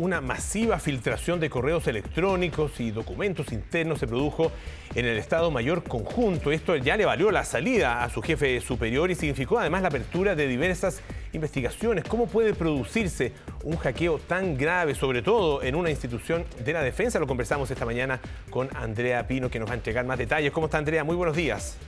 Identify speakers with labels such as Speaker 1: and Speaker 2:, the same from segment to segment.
Speaker 1: Una masiva filtración de correos electrónicos y documentos internos se produjo en el Estado Mayor Conjunto. Esto ya le valió la salida a su jefe superior y significó además la apertura de diversas investigaciones. ¿Cómo puede producirse un hackeo tan grave, sobre todo en una institución de la defensa? Lo conversamos esta mañana con Andrea Pino, que nos va a entregar más detalles. ¿Cómo está Andrea? Muy buenos días.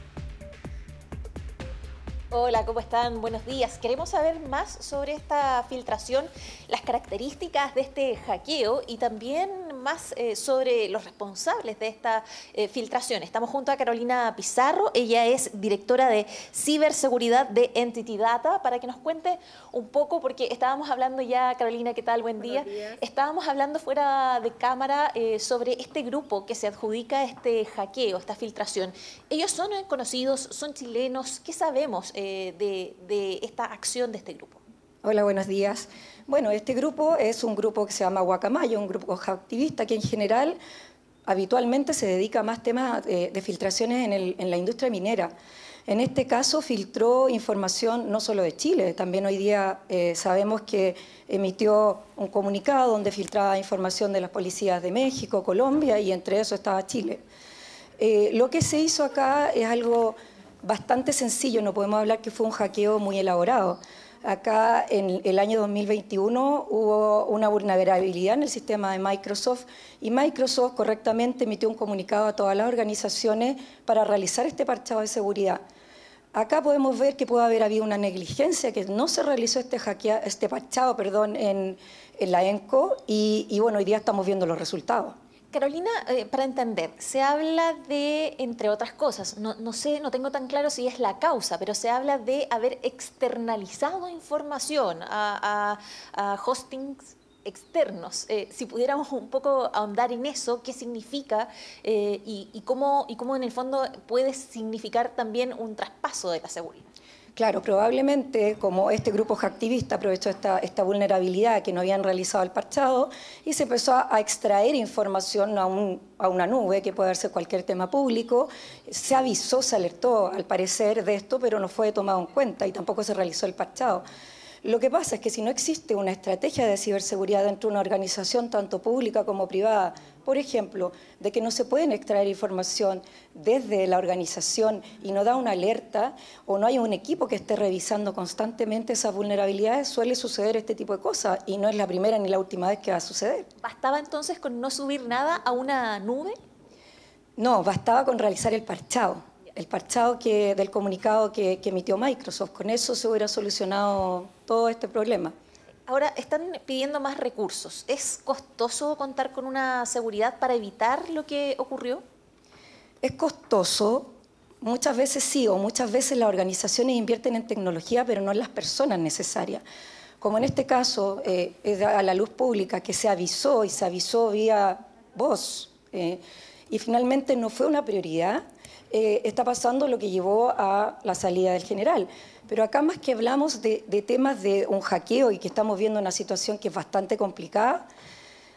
Speaker 2: Hola, ¿cómo están? Buenos días. Queremos saber más sobre esta filtración, las características de este hackeo y también más eh, sobre los responsables de esta eh, filtración. Estamos junto a Carolina Pizarro, ella es directora de ciberseguridad de Entity Data, para que nos cuente un poco, porque estábamos hablando ya, Carolina, ¿qué tal? Buen día. Estábamos hablando fuera de cámara eh, sobre este grupo que se adjudica este hackeo, esta filtración. Ellos son conocidos, son chilenos, ¿qué sabemos? de, esta acción de este grupo?
Speaker 3: Hola, buenos días. Bueno, este grupo es un grupo que se llama Guacamayo, un grupo activista que en general habitualmente se dedica a más temas de, filtraciones en, la industria minera. En este caso filtró información no solo de Chile, también hoy día eh, sabemos que emitió un comunicado donde filtraba información de las policías de México, Colombia y entre eso estaba Chile. Eh, lo que se hizo acá es algo bastante sencillo, no podemos hablar que fue un hackeo muy elaborado. Acá en el año 2021 hubo una vulnerabilidad en el sistema de Microsoft y Microsoft correctamente emitió un comunicado a todas las organizaciones para realizar este parchado de seguridad. Acá podemos ver que puede haber habido una negligencia, que no se realizó este, hackea, este parchado perdón, en, la ENCO y, y bueno, hoy día estamos viendo los resultados.
Speaker 2: Carolina, eh, para entender, se habla de, entre otras cosas, no, sé, no tengo tan claro si es la causa, pero se habla de haber externalizado información a, hostings externos. Eh, si pudiéramos un poco ahondar en eso, qué significa eh, y, cómo, y cómo en el fondo puede significar también un traspaso de la seguridad.
Speaker 3: Claro, probablemente como este grupo activista aprovechó esta, vulnerabilidad que no habían realizado el parchado y se empezó a, extraer información a, una nube, que puede ser cualquier tema público. Se avisó, se alertó al parecer de esto, pero no fue tomado en cuenta y tampoco se realizó el parchado. Lo que pasa es que si no existe una estrategia de ciberseguridad dentro de una organización tanto pública como privada, por ejemplo, de que no se pueden extraer información desde la organización y no da una alerta o no hay un equipo que esté revisando constantemente esas vulnerabilidades, suele suceder este tipo de cosas y no es la primera ni la última vez que va a suceder.
Speaker 2: ¿Bastaba entonces con no subir nada a una nube?
Speaker 3: No, bastaba con realizar el parchado el parchado que, del comunicado que, emitió Microsoft. Con eso se hubiera solucionado todo este problema.
Speaker 2: Ahora, están pidiendo más recursos. ¿Es costoso contar con una seguridad para evitar lo que ocurrió?
Speaker 3: Es costoso, muchas veces sí, o muchas veces las organizaciones invierten en tecnología, pero no en las personas necesarias. Como en este caso, eh, es a la luz pública que se avisó y se avisó vía voz, eh, y finalmente no fue una prioridad, eh, está pasando lo que llevó a la salida del general. Pero acá más que hablamos de, temas de un hackeo y que estamos viendo una situación que es bastante complicada,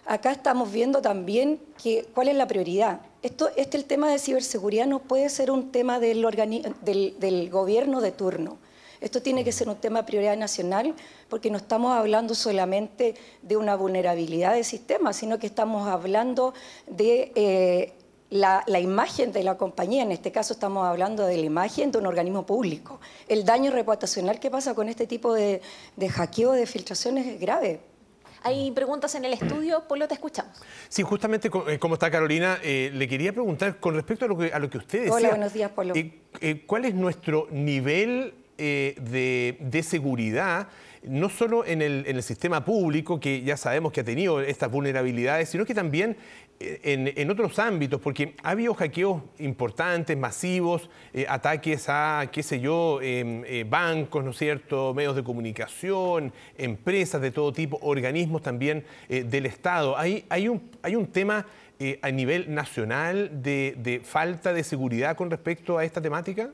Speaker 3: acá estamos viendo también que, cuál es la prioridad. Este el tema de ciberseguridad no puede ser un tema del, del, gobierno de turno. Esto tiene que ser un tema de prioridad nacional porque no estamos hablando solamente de una vulnerabilidad del sistema, sino que estamos hablando de eh, la, imagen de la compañía, en este caso estamos hablando de la imagen de un organismo público. El daño reputacional que pasa con este tipo de, hackeo, de filtraciones es grave.
Speaker 2: Hay preguntas en el estudio, Polo, te escuchamos.
Speaker 1: Sí, justamente eh, como está Carolina, eh, le quería preguntar con respecto a lo que, a lo que usted decía.
Speaker 3: Hola, buenos días, Polo.
Speaker 1: Eh, ¿Cuál es nuestro nivel de, de seguridad? no solo en el, en el, sistema público, que ya sabemos que ha tenido estas vulnerabilidades, sino que también eh, en, otros ámbitos, porque ha habido hackeos importantes, masivos, eh, ataques a, qué sé yo, em, eh, bancos, ¿no es cierto?, medios de comunicación, empresas de todo tipo, organismos también del Estado. ¿Hay, hay, un, hay un tema a nivel nacional de, de falta de seguridad con respecto a esta temática?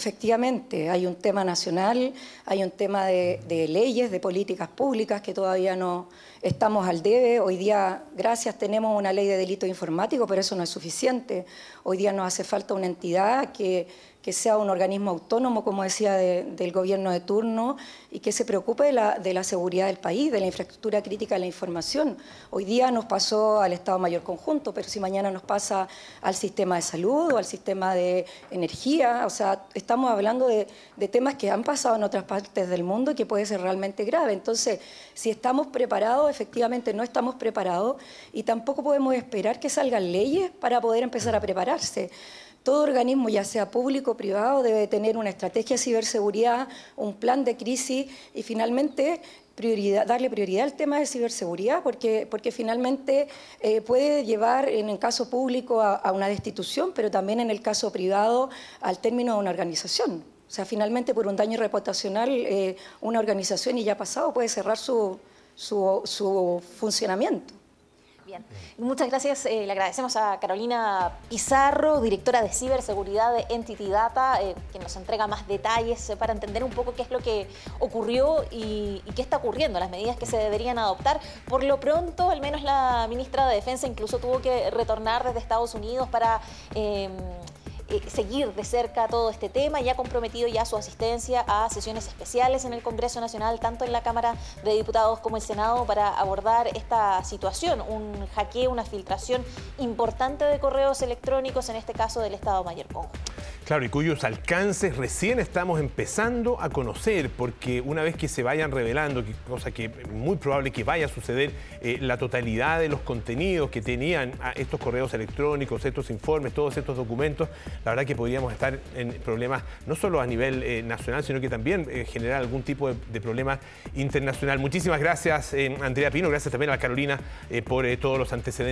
Speaker 3: Efectivamente, hay un tema nacional, hay un tema de, leyes, de políticas públicas que todavía no estamos al debe. Hoy día, gracias, tenemos una ley de delito informático, pero eso no es suficiente. Hoy día nos hace falta una entidad que, que sea un organismo autónomo, como decía, del gobierno de turno y que se preocupe de la, seguridad del país, de la infraestructura crítica de la información. Hoy día nos pasó al Estado Mayor Conjunto, pero si mañana nos pasa al sistema de salud o al sistema de energía, o sea, estamos hablando de, de temas que han pasado en otras partes del mundo y que puede ser realmente grave. Entonces, si estamos preparados, efectivamente no estamos preparados y tampoco podemos esperar que salgan leyes para poder empezar a prepararse. Todo organismo, ya sea público o privado, debe tener una estrategia de ciberseguridad, un plan de crisis y finalmente darle prioridad al tema de ciberseguridad, porque, porque finalmente eh, puede llevar en el caso público a, una destitución, pero también en el caso privado al término de una organización. O sea, finalmente por un daño reputacional, eh, una organización y ya pasado puede cerrar su, su funcionamiento.
Speaker 2: Bien, muchas gracias. Eh, le agradecemos a Carolina Pizarro, directora de ciberseguridad de Entity Data, eh, que nos entrega más detalles eh, para entender un poco qué es lo que ocurrió y, qué está ocurriendo, las medidas que se deberían adoptar. Por lo pronto, al menos la ministra de Defensa incluso tuvo que retornar desde Estados Unidos para eh, seguir de cerca todo este tema y ha comprometido ya su asistencia a sesiones especiales en el Congreso Nacional, tanto en la Cámara de Diputados como el Senado, para abordar esta situación, un hackeo, una filtración importante de correos electrónicos, en este caso del Estado Mayor Conjunto.
Speaker 1: Claro, y cuyos alcances recién estamos empezando a conocer, porque una vez que se vayan revelando, cosa que es muy probable que vaya a suceder, eh, la totalidad de los contenidos que tenían ah, estos correos electrónicos, estos informes, todos estos documentos, la verdad que podríamos estar en problemas no solo a nivel eh, nacional, sino que también eh, generar algún tipo de, problema internacional. Muchísimas gracias, Andrea Pino, gracias también a Carolina por todos los antecedentes.